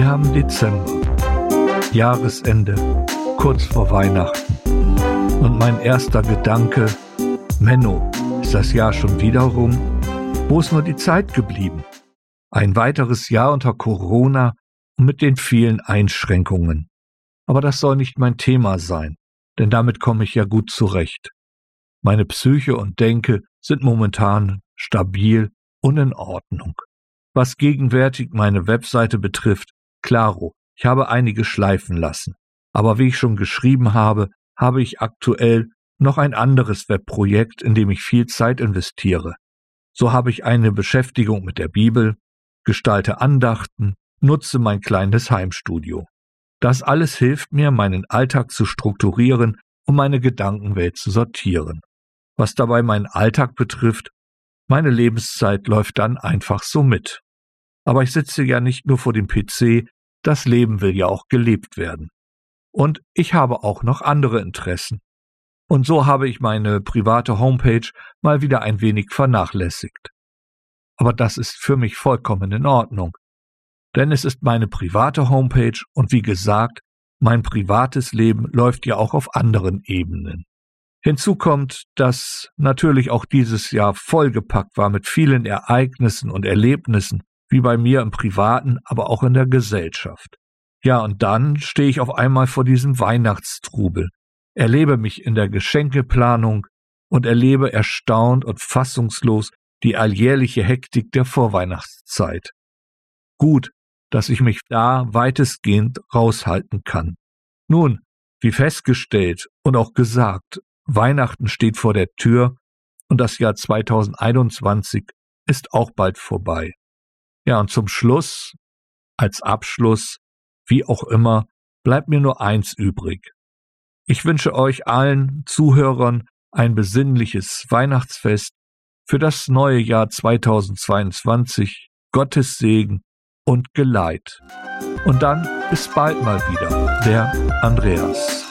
Dezember. Jahresende, kurz vor Weihnachten. Und mein erster Gedanke, Menno, ist das Jahr schon wieder rum? Wo ist nur die Zeit geblieben? Ein weiteres Jahr unter Corona und mit den vielen Einschränkungen. Aber das soll nicht mein Thema sein, denn damit komme ich ja gut zurecht. Meine Psyche und Denke sind momentan stabil und in Ordnung. Was gegenwärtig meine Webseite betrifft, klaro, ich habe einige schleifen lassen. Aber wie ich schon geschrieben habe, habe ich aktuell noch ein anderes Webprojekt, in dem ich viel Zeit investiere. So habe ich eine Beschäftigung mit der Bibel, gestalte Andachten, nutze mein kleines Heimstudio. Das alles hilft mir, meinen Alltag zu strukturieren und meine Gedankenwelt zu sortieren. Was dabei meinen Alltag betrifft, meine Lebenszeit läuft dann einfach so mit. Aber ich sitze ja nicht nur vor dem PC, das Leben will ja auch gelebt werden. Und ich habe auch noch andere Interessen. Und so habe ich meine private Homepage mal wieder ein wenig vernachlässigt. Aber das ist für mich vollkommen in Ordnung. Denn es ist meine private Homepage und wie gesagt, mein privates Leben läuft ja auch auf anderen Ebenen. Hinzu kommt, dass natürlich auch dieses Jahr vollgepackt war mit vielen Ereignissen und Erlebnissen, wie bei mir im Privaten, aber auch in der Gesellschaft. Ja, und dann stehe ich auf einmal vor diesem Weihnachtstrubel, erlebe mich in der Geschenkeplanung und erlebe erstaunt und fassungslos die alljährliche Hektik der Vorweihnachtszeit. Gut, dass ich mich da weitestgehend raushalten kann. Nun, wie festgestellt und auch gesagt, Weihnachten steht vor der Tür und das Jahr 2021 ist auch bald vorbei. Ja, und zum Schluss, als Abschluss, wie auch immer, bleibt mir nur eins übrig. Ich wünsche euch allen Zuhörern ein besinnliches Weihnachtsfest für das neue Jahr 2022, Gottes Segen und Geleit. Und dann bis bald mal wieder, der Andreas.